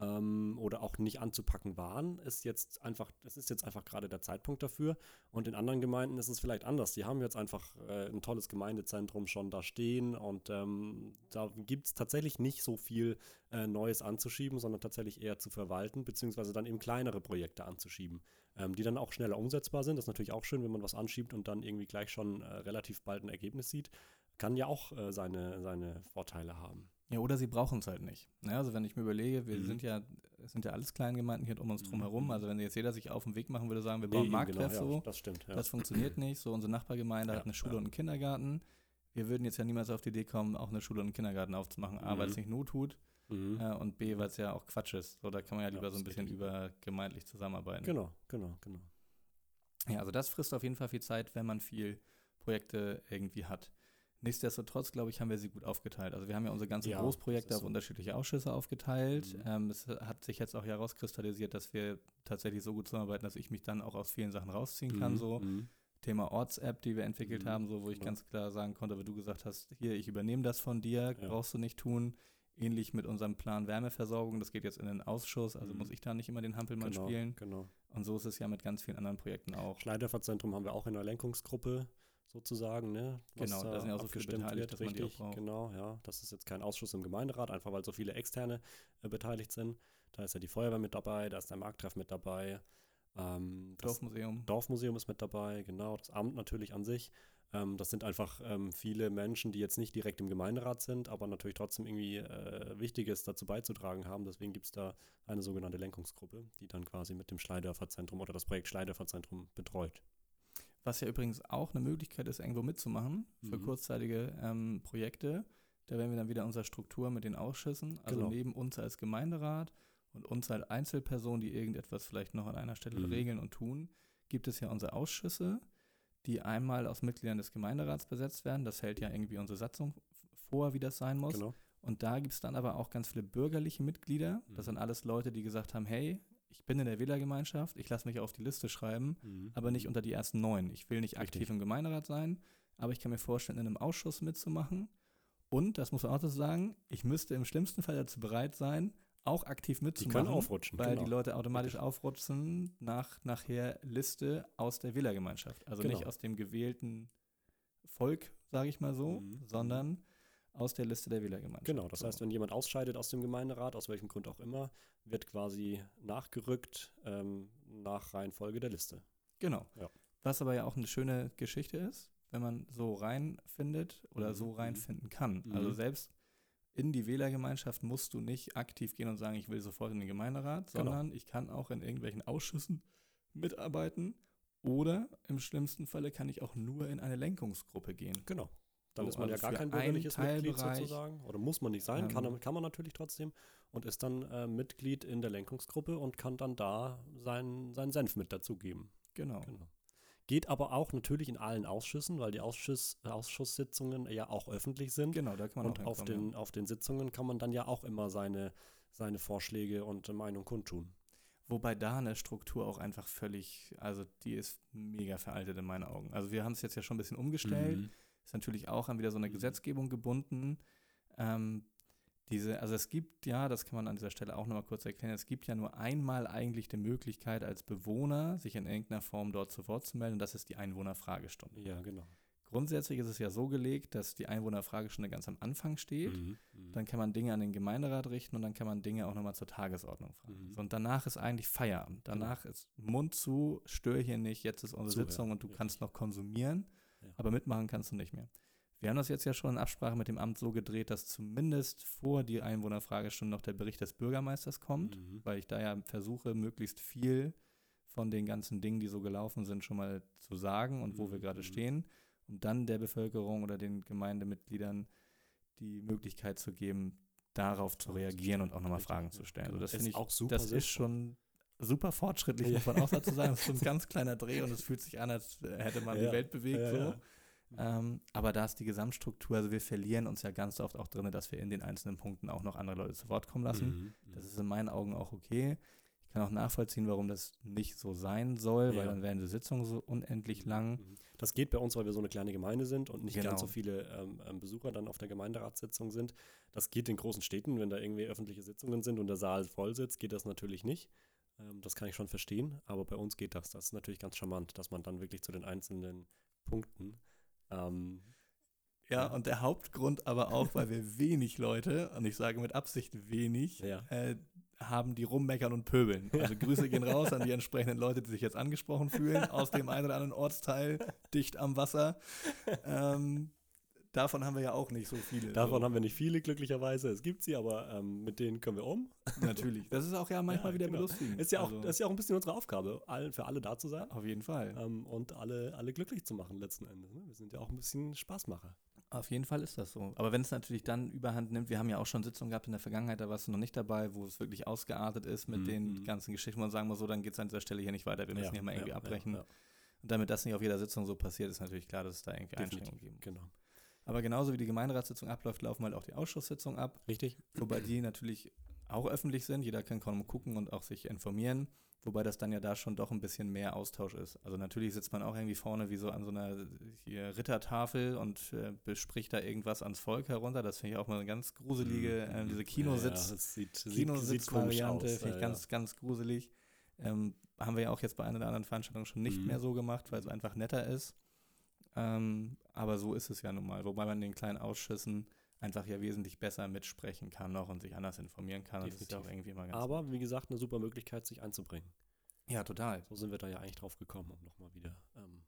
ähm, oder auch nicht anzupacken waren, ist jetzt einfach, es ist jetzt einfach gerade der Zeitpunkt dafür. Und in anderen Gemeinden ist es vielleicht anders. Die haben jetzt einfach äh, ein tolles Gemeindezentrum schon da stehen und ähm, da gibt es tatsächlich nicht so viel äh, Neues anzuschieben, sondern tatsächlich eher zu verwalten, beziehungsweise dann eben kleinere Projekte anzuschieben, ähm, die dann auch schneller umsetzbar sind. Das ist natürlich auch schön, wenn man was anschiebt und dann irgendwie gleich schon äh, relativ bald ein Ergebnis sieht. Kann ja auch äh, seine, seine Vorteile haben. Ja, oder sie brauchen es halt nicht. Ja, also wenn ich mir überlege, wir mhm. sind ja, es sind ja alles Kleingemeinden hier um uns drum herum. Mhm. Also wenn jetzt jeder sich auf den Weg machen würde, sagen, wir bauen nee, Marktplatz genau, so, ja, das stimmt. Ja. Das funktioniert nicht. So unsere Nachbargemeinde ja, hat eine Schule und einen Kindergarten. Wir würden jetzt ja niemals auf die Idee kommen, auch eine Schule und einen Kindergarten aufzumachen. A, mhm. weil es nicht Not tut mhm. äh, und B, weil es ja auch Quatsch ist. So, da kann man ja lieber so ein bisschen übergemeindlich zusammenarbeiten. Genau, genau, genau. Ja, also das frisst auf jeden Fall viel Zeit, wenn man viel Projekte irgendwie hat. Nichtsdestotrotz, glaube ich, haben wir sie gut aufgeteilt. Also wir haben ja unsere ganzen ja, Großprojekte so. auf unterschiedliche Ausschüsse aufgeteilt. Mhm. Ähm, es hat sich jetzt auch herauskristallisiert, dass wir tatsächlich so gut zusammenarbeiten, dass ich mich dann auch aus vielen Sachen rausziehen kann. Mhm. So mhm. Thema Orts-App, die wir entwickelt mhm. haben, so wo ich ja. ganz klar sagen konnte, wie du gesagt hast, hier, ich übernehme das von dir, ja. brauchst du nicht tun. Ähnlich mit unserem Plan Wärmeversorgung, das geht jetzt in den Ausschuss, also mhm. muss ich da nicht immer den Hampelmann genau, spielen. Genau. Und so ist es ja mit ganz vielen anderen Projekten auch. Schleiderverzentrum haben wir auch in der Lenkungsgruppe sozusagen, ne? Was, genau, da sind ja auch so viele beteiligt, dass richtig. Genau, ja. Das ist jetzt kein Ausschuss im Gemeinderat, einfach weil so viele Externe äh, beteiligt sind. Da ist ja die Feuerwehr mit dabei, da ist der Markttreff mit dabei. Ähm, Dorfmuseum. Dorfmuseum ist mit dabei, genau. Das Amt natürlich an sich. Ähm, das sind einfach ähm, viele Menschen, die jetzt nicht direkt im Gemeinderat sind, aber natürlich trotzdem irgendwie äh, Wichtiges dazu beizutragen haben. Deswegen gibt es da eine sogenannte Lenkungsgruppe, die dann quasi mit dem Schleidörferzentrum oder das Projekt Schleidörferzentrum betreut. Was ja übrigens auch eine Möglichkeit ist, irgendwo mitzumachen für mhm. kurzzeitige ähm, Projekte. Da wären wir dann wieder in unserer Struktur mit den Ausschüssen. Also Genau. neben uns als Gemeinderat und uns als Einzelpersonen, die irgendetwas vielleicht noch an einer Stelle Mhm. regeln und tun, gibt es ja unsere Ausschüsse, die einmal aus Mitgliedern des Gemeinderats besetzt werden. Das hält ja irgendwie unsere Satzung vor, wie das sein muss. Genau. Und da gibt es dann aber auch ganz viele bürgerliche Mitglieder. Das Mhm. sind alles Leute, die gesagt haben, hey, ich bin in der Wählergemeinschaft, ich lasse mich auf die Liste schreiben, Mhm. aber nicht unter die ersten neun. Ich will nicht aktiv Richtig. im Gemeinderat sein, aber ich kann mir vorstellen, in einem Ausschuss mitzumachen. Und, das muss man auch dazu sagen, ich müsste im schlimmsten Fall dazu bereit sein, auch aktiv Die mitzumachen. können aufrutschen. Weil genau. die Leute automatisch aufrutschen nach nachher Liste aus der Wählergemeinschaft. Also Genau. nicht aus dem gewählten Volk, sage ich mal so, Mhm. sondern aus der Liste der Wählergemeinschaft. Genau, das So. heißt, wenn jemand ausscheidet aus dem Gemeinderat, aus welchem Grund auch immer, wird quasi nachgerückt ähm, nach Reihenfolge der Liste. Genau. Ja. Was aber ja auch eine schöne Geschichte ist, wenn man so reinfindet oder Mhm, so reinfinden kann. Mhm. Also selbst in die Wählergemeinschaft musst du nicht aktiv gehen und sagen, ich will sofort in den Gemeinderat, Genau. sondern ich kann auch in irgendwelchen Ausschüssen mitarbeiten oder im schlimmsten Falle kann ich auch nur in eine Lenkungsgruppe gehen. Genau. Dann So, ist man ja also gar für kein bürgerliches Mitglied sozusagen. Oder muss man nicht sein, kann, ähm, kann man natürlich trotzdem. Und ist dann äh, Mitglied in der Lenkungsgruppe und kann dann da seinen, seinen Senf mit dazugeben. Genau. Genau. Geht aber auch natürlich in allen Ausschüssen, weil die Ausschuss, Ausschusssitzungen ja auch öffentlich sind. Genau, da kann man Und auch auf den, auf den Sitzungen kann man dann ja auch immer seine, seine Vorschläge und Meinung kundtun. Wobei da eine Struktur auch einfach völlig, also die ist mega veraltet in meinen Augen. Also wir haben es jetzt ja schon ein bisschen umgestellt. Mhm. Ist natürlich auch an wieder so eine Mhm. Gesetzgebung gebunden. Ähm, diese, also es gibt ja, das kann man an dieser Stelle auch nochmal kurz erklären, es gibt ja nur einmal eigentlich die Möglichkeit als Bewohner, sich in irgendeiner Form dort zu Wort zu melden, und das ist die Einwohnerfragestunde. Ja, genau. Grundsätzlich ist es ja so gelegt, dass die Einwohnerfragestunde ganz am Anfang steht. Mhm. Mhm. Dann kann man Dinge an den Gemeinderat richten und dann kann man Dinge auch nochmal zur Tagesordnung fragen. Mhm. So, und danach ist eigentlich Feierabend. Danach ist Mund zu, stör hier nicht, jetzt ist unsere Zuhören, Sitzung und du richtig. kannst noch konsumieren. Aber mitmachen kannst du nicht mehr. Wir haben das jetzt ja schon in Absprache mit dem Amt so gedreht, dass zumindest vor die Einwohnerfragestunde noch der Bericht des Bürgermeisters kommt, Mhm. weil ich da ja versuche, möglichst viel von den ganzen Dingen, die so gelaufen sind, schon mal zu sagen und wo wir Mhm, gerade mhm. stehen, um dann der Bevölkerung oder den Gemeindemitgliedern die Möglichkeit zu geben, darauf zu reagieren und auch nochmal Fragen zu stellen. Also das finde ich, auch super das ist schon super fortschrittlich, muss man auch dazu sagen. Das ist so ein ganz kleiner Dreh und es fühlt sich an, als hätte man die Welt bewegt. so. Ähm, aber da ist die Gesamtstruktur, also wir verlieren uns ja ganz oft auch drin, dass wir in den einzelnen Punkten auch noch andere Leute zu Wort kommen lassen. Mhm. Das ist in meinen Augen auch okay. Ich kann auch nachvollziehen, warum das nicht so sein soll, weil Ja. dann werden die Sitzungen so unendlich lang. Mhm. Das geht bei uns, weil wir so eine kleine Gemeinde sind und nicht Genau. ganz so viele ähm, ähm, Besucher dann auf der Gemeinderatssitzung sind. Das geht in großen Städten, wenn da irgendwie öffentliche Sitzungen sind und der Saal voll sitzt, geht das natürlich nicht. Ähm, das kann ich schon verstehen, aber bei uns geht das. Das ist natürlich ganz charmant, dass man dann wirklich zu den einzelnen Punkten ähm, Ja, und der Hauptgrund aber auch, weil wir wenig Leute, und ich sage mit Absicht wenig, Ja. äh, haben, die rummeckern und pöbeln. Also Grüße gehen raus an die entsprechenden Leute, die sich jetzt angesprochen fühlen, aus dem einen oder anderen Ortsteil, dicht am Wasser. Ähm, davon haben wir ja auch nicht so viele. Davon so. haben wir nicht viele, glücklicherweise. Es gibt sie, aber ähm, mit denen können wir um. Natürlich. Das ist auch ja manchmal Ja, wieder genau. belustigend. Ist ja auch, Also, das ist ja auch ein bisschen unsere Aufgabe, für alle da zu sein auf jeden Fall. ähm, und alle, alle glücklich zu machen letzten Endes. Ne? Wir sind ja auch ein bisschen Spaßmacher. Auf jeden Fall ist das so. Aber wenn es natürlich dann überhand nimmt, wir haben ja auch schon Sitzungen gehabt in der Vergangenheit, da warst du noch nicht dabei, wo es wirklich ausgeartet ist mit Mhm, den ganzen Geschichten, wo man sagen muss, so, dann geht es an dieser Stelle hier nicht weiter, wir müssen hier mal irgendwie abbrechen. Ja, Und damit das nicht auf jeder Sitzung so passiert, ist natürlich klar, dass es da irgendwie Definitiv. Einschränkungen geben. genau. Aber genauso wie die Gemeinderatssitzung abläuft, laufen halt auch die Ausschusssitzungen ab, Richtig? wobei die natürlich auch öffentlich sind. Jeder kann kaum gucken und auch sich informieren. Wobei das dann ja da schon doch ein bisschen mehr Austausch ist. Also natürlich sitzt man auch irgendwie vorne wie so an so einer Rittertafel und äh, bespricht da irgendwas ans Volk herunter. Das finde ich auch mal eine ganz gruselige, äh, diese Kinositz. Ja, komisch Kinositzvariante, finde ich ja, ganz, ganz gruselig. Ähm, haben wir ja auch jetzt bei einer oder anderen Veranstaltung schon nicht Mhm. mehr so gemacht, weil es einfach netter ist. Ähm, aber so ist es ja nun mal. Wobei man in den kleinen Ausschüssen einfach ja wesentlich besser mitsprechen kann noch und sich anders informieren kann. Das ist ja auch irgendwie immer ganz. Aber wie gesagt, eine super Möglichkeit, sich einzubringen. ja, total. So sind wir da ja eigentlich drauf gekommen, um nochmal wieder ähm,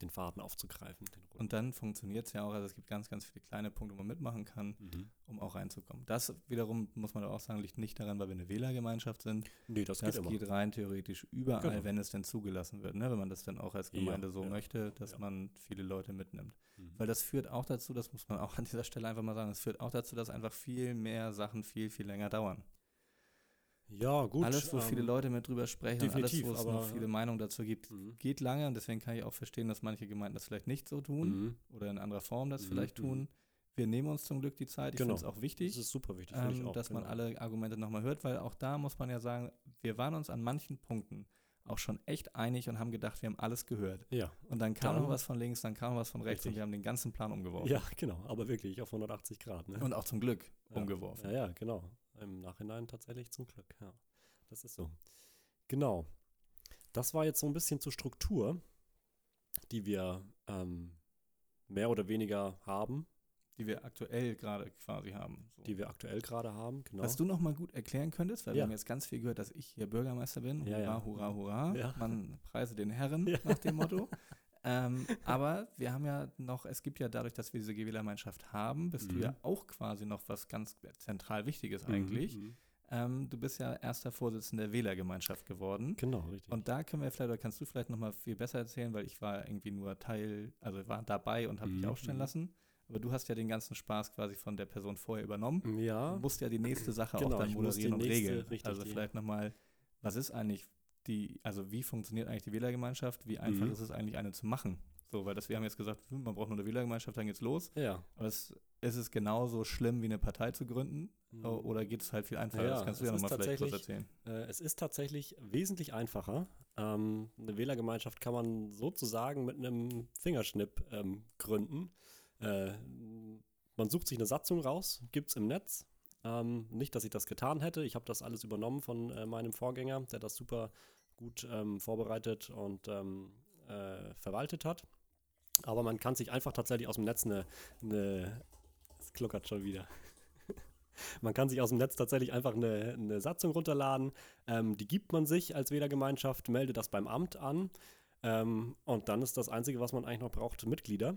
den Faden aufzugreifen. Den und dann funktioniert es ja auch, also es gibt ganz, ganz viele kleine Punkte, wo man mitmachen kann, mhm. um auch reinzukommen. Das wiederum, muss man auch sagen, liegt nicht daran, weil wir eine Wählergemeinschaft sind. Nee, das, das geht, geht rein theoretisch überall, Genau. wenn es denn zugelassen wird, ne? wenn man das dann auch als Ja, Gemeinde so ja, möchte, dass ja. man viele Leute mitnimmt. Mhm. Weil das führt auch dazu, das muss man auch an dieser Stelle einfach mal sagen, es führt auch dazu, dass einfach viel mehr Sachen viel, viel länger dauern. Ja, gut. alles, wo viele ähm, Leute mit drüber sprechen, und alles, wo es noch aber- viele Meinungen dazu gibt, Mhm. geht lange und deswegen kann ich auch verstehen, dass manche Gemeinden das vielleicht nicht so tun Mhm. oder in anderer Form das Mhm, vielleicht mhm. tun. Wir nehmen uns zum Glück die Zeit. Ich Genau. finde es auch wichtig, Das ist super wichtig, ähm, auch. dass man genau. alle Argumente nochmal hört, weil auch da muss man ja sagen, wir waren uns an manchen Punkten auch schon echt einig und haben gedacht, wir haben alles gehört. Ja, Und dann kam noch was von links, dann kam was von rechts und Richtig. wir haben den ganzen Plan umgeworfen. ja, genau. Aber wirklich auf 180 Grad. Ne? Und auch zum Glück Ja. umgeworfen. Ja, ja, genau. Im Nachhinein tatsächlich zum Glück. Ja, das ist so. Genau. Das war jetzt so ein bisschen zur Struktur, die wir ähm, mehr oder weniger haben, Die wir aktuell gerade quasi haben. So. die wir aktuell gerade haben. Genau. Was du noch mal gut erklären könntest, weil wir Ja. haben jetzt ganz viel gehört, dass ich hier Bürgermeister bin. Ja, hurra, ja. hurra, hurra. Ja. Man preise den Herren nach dem Motto. ähm, aber wir haben ja noch, es gibt ja dadurch, dass wir diese Gewählergemeinschaft haben, bist du Mhm. ja auch quasi noch was ganz zentral Wichtiges Mhm, eigentlich. mhm. Ähm, du bist ja erster Vorsitzender der Wählergemeinschaft geworden. Genau, richtig. Und da können wir vielleicht, oder kannst du vielleicht noch mal viel besser erzählen, weil ich war irgendwie nur Teil, also war dabei und habe dich Mhm, aufstellen mhm. lassen. Aber du hast ja den ganzen Spaß quasi von der Person vorher übernommen. ja, Du musst ja die nächste Sache Genau, auch dann moderieren und nächste, regeln. richtig, also vielleicht nochmal, was ist eigentlich die, also wie funktioniert eigentlich die Wählergemeinschaft? Wie einfach Mhm. ist es eigentlich, eine zu machen? So, weil das, wir haben jetzt gesagt, hm, man braucht nur eine Wählergemeinschaft, dann geht's los. ja. Aber es, ist es genauso schlimm, wie eine Partei zu gründen? O- Oder geht es halt viel einfacher? Ja, das kannst du ja nochmal vielleicht kurz erzählen. Äh, es ist tatsächlich wesentlich einfacher. Ähm, eine Wählergemeinschaft kann man sozusagen mit einem Fingerschnipp ähm, gründen. Äh, man sucht sich eine Satzung raus, gibt es im Netz. Ähm, nicht, dass ich das getan hätte. Ich habe das alles übernommen von äh, meinem Vorgänger, der das super gut ähm, vorbereitet und ähm, äh, verwaltet hat. Aber man kann sich einfach tatsächlich aus dem Netz eine, eine es kluckert schon wieder. Man kann sich aus dem Netz tatsächlich einfach eine, eine Satzung runterladen. Ähm, die gibt man sich als Wählergemeinschaft, meldet das beim Amt an. Ähm, und dann ist das Einzige, was man eigentlich noch braucht, Mitglieder.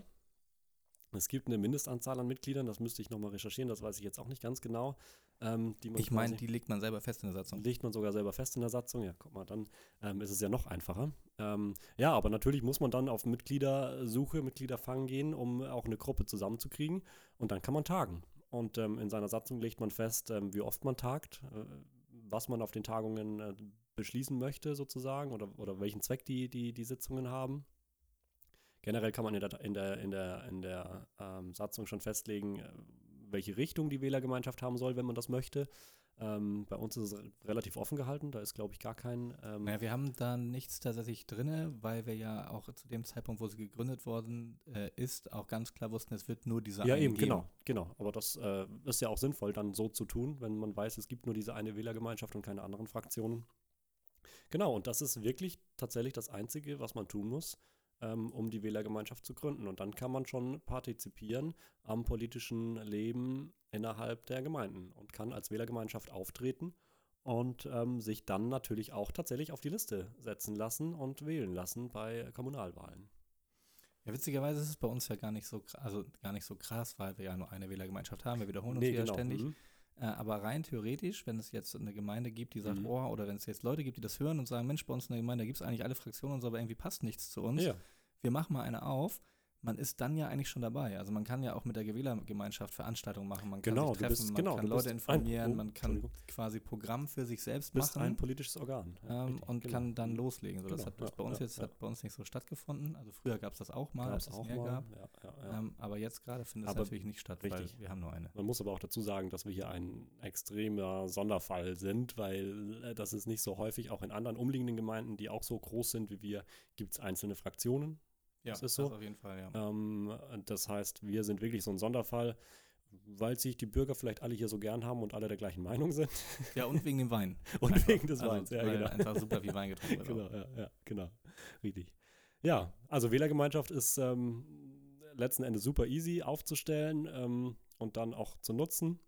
Es gibt eine Mindestanzahl an Mitgliedern, das müsste ich nochmal recherchieren, das weiß ich jetzt auch nicht ganz genau. Ähm, Ich meine, die legt man selber fest in der Satzung. legt man sogar selber fest in der Satzung. Ja, guck mal, dann ähm, ist es ja noch einfacher. Ähm, ja, aber natürlich muss man dann auf Mitgliedersuche, Mitgliederfang gehen, um auch eine Gruppe zusammenzukriegen. Und dann kann man tagen. Und ähm, in seiner Satzung legt man fest, ähm, wie oft man tagt, äh, was man auf den Tagungen äh, beschließen möchte, sozusagen, oder, oder welchen Zweck die, die, die Sitzungen haben. Generell kann man in der, in der, in der, in der ähm, Satzung schon festlegen, äh, welche Richtung die Wählergemeinschaft haben soll, wenn man das möchte. Ähm, bei uns ist es re- relativ offen gehalten, da ist, glaube ich, gar kein. Ähm, Naja, wir haben da nichts tatsächlich drin, weil wir ja auch zu dem Zeitpunkt, wo sie gegründet worden äh, ist, auch ganz klar wussten, es wird nur diese ja, einen eben, geben. genau, genau. Aber das äh, ist ja auch sinnvoll, dann so zu tun, wenn man weiß, es gibt nur diese eine Wählergemeinschaft und keine anderen Fraktionen. Genau, und das ist wirklich tatsächlich das Einzige, was man tun muss, ähm, um die Wählergemeinschaft zu gründen. Und dann kann man schon partizipieren am politischen Leben innerhalb der Gemeinden und kann als Wählergemeinschaft auftreten und ähm, sich dann natürlich auch tatsächlich auf die Liste setzen lassen und wählen lassen bei Kommunalwahlen. Ja, witzigerweise ist es bei uns ja gar nicht so, also gar nicht so krass, weil wir ja nur eine Wählergemeinschaft haben. Wir wiederholen uns Nee, wieder genau. ständig. Mhm. Äh, aber rein theoretisch, wenn es jetzt eine Gemeinde gibt, die sagt, Mhm. oh, oder wenn es jetzt Leute gibt, die das hören und sagen, Mensch, bei uns in der Gemeinde gibt es eigentlich alle Fraktionen und so, aber irgendwie passt nichts zu uns. Ja, Wir machen mal eine auf. Man ist dann ja eigentlich schon dabei. Also man kann ja auch mit der Gewählergemeinschaft Veranstaltungen machen. Man kann Genau, treffen, bist- man genau, kann Leute bist ein- informieren, oh, man kann quasi Programm für sich selbst bist machen. ein politisches Organ. Ja, ähm, richtig, und genau. kann dann loslegen. So, das Genau, hat das ja, bei uns ja, jetzt hat bei uns nicht so stattgefunden. Also früher gab es das auch mal, als es mehr mal. gab. Ähm, aber jetzt gerade findet es natürlich nicht statt, richtig. weil wir haben nur eine. Man muss aber auch dazu sagen, dass wir hier ein extremer Sonderfall sind, weil äh, das ist nicht so häufig. Auch in anderen umliegenden Gemeinden, die auch so groß sind wie wir, gibt es einzelne Fraktionen. Ja, das ist so. auf jeden Fall, ja. Ähm, das heißt, wir sind wirklich so ein Sonderfall, weil sich die Bürger vielleicht alle hier so gern haben und alle der gleichen Meinung sind. Ja, und wegen dem Wein. Und Einfach. wegen des Also, Weins, ja, weil genau. einfach super viel Wein getrunken wird. Genau, ja, ja, genau. Richtig. Ja, also Wählergemeinschaft ist ähm, letzten Endes super easy aufzustellen ähm, und dann auch zu nutzen.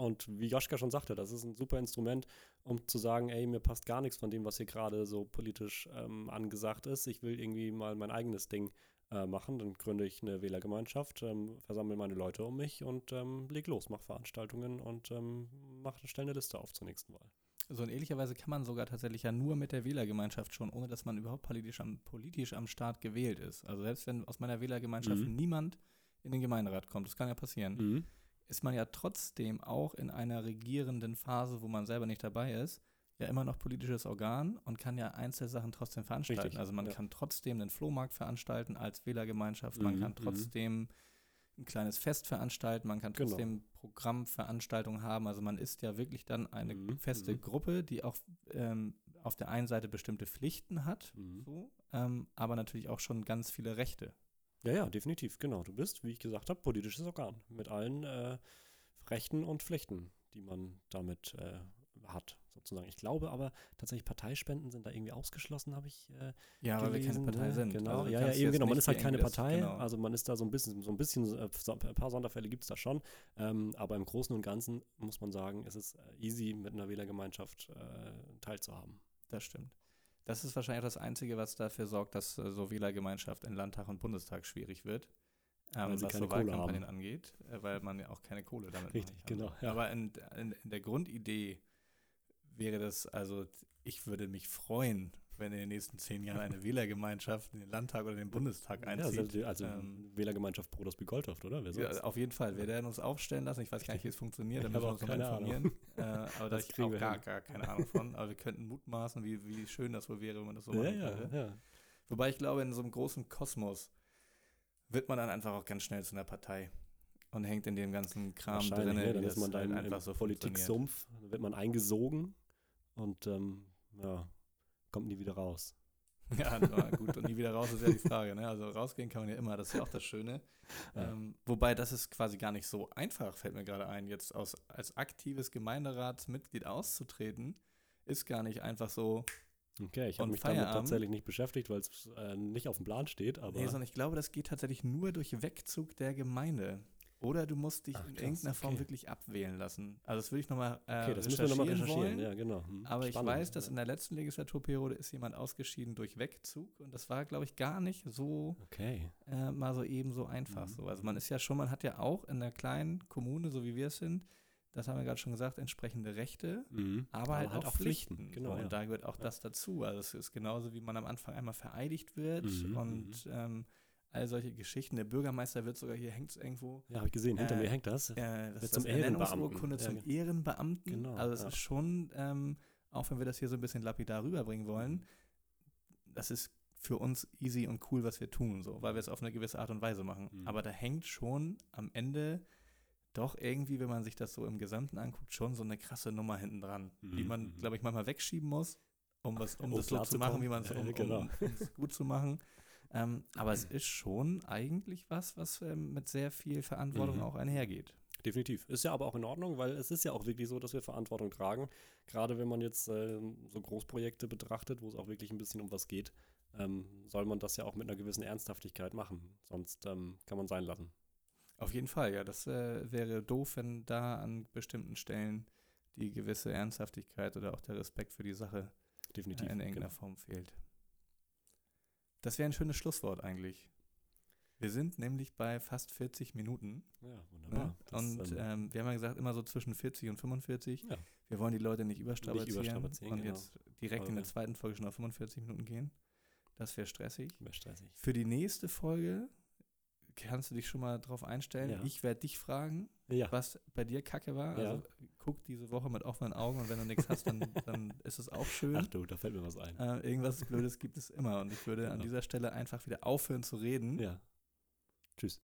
Und wie Joschka schon sagte, das ist ein super Instrument, um zu sagen, ey, mir passt gar nichts von dem, was hier gerade so politisch ähm, angesagt ist. Ich will irgendwie mal mein eigenes Ding äh, machen. Dann gründe ich eine Wählergemeinschaft, ähm, versammle meine Leute um mich und ähm, leg los, mache Veranstaltungen und ähm, mach, stelle eine Liste auf zur nächsten Wahl. So in ähnlicher Weise kann man sogar tatsächlich ja nur mit der Wählergemeinschaft schon, ohne dass man überhaupt politisch am, politisch am Start gewählt ist. Also selbst wenn aus meiner Wählergemeinschaft Mhm. niemand in den Gemeinderat kommt, das kann ja passieren, Mhm. Ist man ja trotzdem auch in einer regierenden Phase, wo man selber nicht dabei ist, ja immer noch politisches Organ und kann ja Einzelsachen trotzdem veranstalten. Richtig, also man ja. kann trotzdem einen Flohmarkt veranstalten als Wählergemeinschaft, man Mhm, kann mhm. trotzdem ein kleines Fest veranstalten, man kann Genau. trotzdem Programmveranstaltungen haben. Also man ist ja wirklich dann eine Mhm, feste mhm. Gruppe, die auch ähm, auf der einen Seite bestimmte Pflichten hat, Mhm. so, ähm, aber natürlich auch schon ganz viele Rechte. Ja, ja, definitiv, genau. Du bist, wie ich gesagt habe, politisches Organ mit allen äh, Rechten und Pflichten, die man damit äh, hat, sozusagen. Ich glaube aber tatsächlich, Parteispenden sind da irgendwie ausgeschlossen, habe ich äh, Ja, weil wir keine gelesen, Partei ne? sind. Genau, Also ja, ja, eben genau. Man ist halt keine das- Partei, genau. also man ist da so ein bisschen, so ein bisschen, äh, so ein paar Sonderfälle gibt es da schon. Ähm, aber im Großen und Ganzen muss man sagen, ist es äh, easy, mit einer Wählergemeinschaft äh, teilzuhaben. Das stimmt. Das ist wahrscheinlich das Einzige, was dafür sorgt, dass äh, so Wählergemeinschaft in Landtag und Bundestag schwierig wird. Ähm, was keine so Wahlkampagnen angeht, äh, weil man ja auch keine Kohle damit Richtig, genau, ja. Aber in, in, in der Grundidee wäre das, also ich würde mich freuen, wenn in den nächsten zehn Jahren eine Wählergemeinschaft in den Landtag oder den Bundestag Ja, einzieht. also, also Ähm, Wählergemeinschaft Pro das Begoltoft, oder? Ja, auf jeden Fall. Wir werden uns aufstellen lassen. Ich weiß gar nicht, wie es funktioniert. Da müssen wir uns keine informieren. Äh, aber da ich auch gar, hin. gar keine Ahnung von. Aber wir könnten mutmaßen, wie, wie schön das wohl wäre, wenn man das so ja, machen ja, könnte. ja. Wobei ich glaube, in so einem großen Kosmos wird man dann einfach auch ganz schnell zu einer Partei und hängt in dem ganzen Kram drin, ne? wie Dann ist man halt dann einfach so Politiksumpf, dann wird man eingesogen und ähm, ja, kommt nie wieder raus. Ja, na gut, und nie wieder raus ist ja die Frage. Ne? Also rausgehen kann man ja immer, das ist ja auch das Schöne. Ja. Ähm, wobei das ist quasi gar nicht so einfach, fällt mir gerade ein, jetzt aus, als aktives Gemeinderatsmitglied auszutreten, ist gar nicht einfach so. Okay, ich habe mich damit Feierabend? tatsächlich nicht beschäftigt, weil es äh, nicht auf dem Plan steht, aber nee, sondern ich glaube, das geht tatsächlich nur durch Wegzug der Gemeinde. Oder du musst dich Ach, in irgendeiner Form okay. wirklich abwählen lassen. Also das würde ich nochmal äh, okay, das müssen wir nochmal recherchieren. wollen. Ja, genau. Hm, Aber ich spannend, weiß, dass ja. in der letzten Legislaturperiode ist jemand ausgeschieden durch Wegzug und das war, glaube ich, gar nicht so Okay. äh, mal so eben so einfach Mhm. so. Also man ist ja schon, man hat ja auch in einer kleinen Kommune, so wie wir es sind, das haben wir gerade schon gesagt, entsprechende Rechte, Mhm. aber, halt, auch, Pflichten. Genau. so, ja. Und da gehört auch das dazu. Also es ist genauso, wie man am Anfang einmal vereidigt wird Mhm, und ähm, all solche Geschichten. Der Bürgermeister wird sogar, hier hängt es irgendwo, ja, habe ich gesehen. Hinter Äh, mir hängt das. äh, das Wird ist zum das Ehrenbeamten. Ernennungsurkunde Ja, zum genau. Ehrenbeamten. Genau, also es ja. ist schon, ähm, auch wenn wir das hier so ein bisschen lapidar rüberbringen wollen, das ist für uns easy und cool, was wir tun, so, weil wir es auf eine gewisse Art und Weise machen. Mhm. Aber da hängt schon am Ende doch irgendwie, wenn man sich das so im Gesamten anguckt, schon so eine krasse Nummer hinten dran, die Mhm, man, mhm. glaube ich, manchmal wegschieben muss, um, was, um Um das so zu machen, wie man es, um, genau. um, um es gut zu machen. Ähm, aber es ist schon eigentlich was, was ähm, mit sehr viel Verantwortung Mhm. auch einhergeht. Definitiv. Ist ja aber auch in Ordnung, weil es ist ja auch wirklich so, dass wir Verantwortung tragen. Gerade wenn man jetzt ähm, so Großprojekte betrachtet, wo es auch wirklich ein bisschen um was geht, ähm, soll man das ja auch mit einer gewissen Ernsthaftigkeit machen. Sonst ähm, kann man sein lassen. Auf jeden Fall, ja. Das äh, wäre doof, wenn da an bestimmten Stellen die gewisse Ernsthaftigkeit oder auch der Respekt für die Sache äh, Definitiv. in irgendeiner genau. Form fehlt. Das wäre ein schönes Schlusswort eigentlich. Wir sind nämlich bei fast 40 Minuten. Ja, Ne? wunderbar. Das, und ähm, wir haben ja gesagt, immer so zwischen 40 und 45. ja. Wir wollen die Leute nicht überstrapazieren, überstrapazieren, und genau. jetzt direkt in Aber der zweiten Folge schon auf 45 Minuten gehen. Das wäre stressig. Wäre stressig. Für die nächste Folge kannst du dich schon mal drauf einstellen. Ja. Ich werde dich fragen, Ja, was bei dir Kacke war. Ja. Also guck diese Woche mit offenen Augen und wenn du nichts hast, dann, dann ist es auch schön. ach du, da fällt mir was ein. Äh, irgendwas Blödes gibt es immer und ich würde an Genau. dieser Stelle einfach wieder aufhören zu reden. Ja. Tschüss.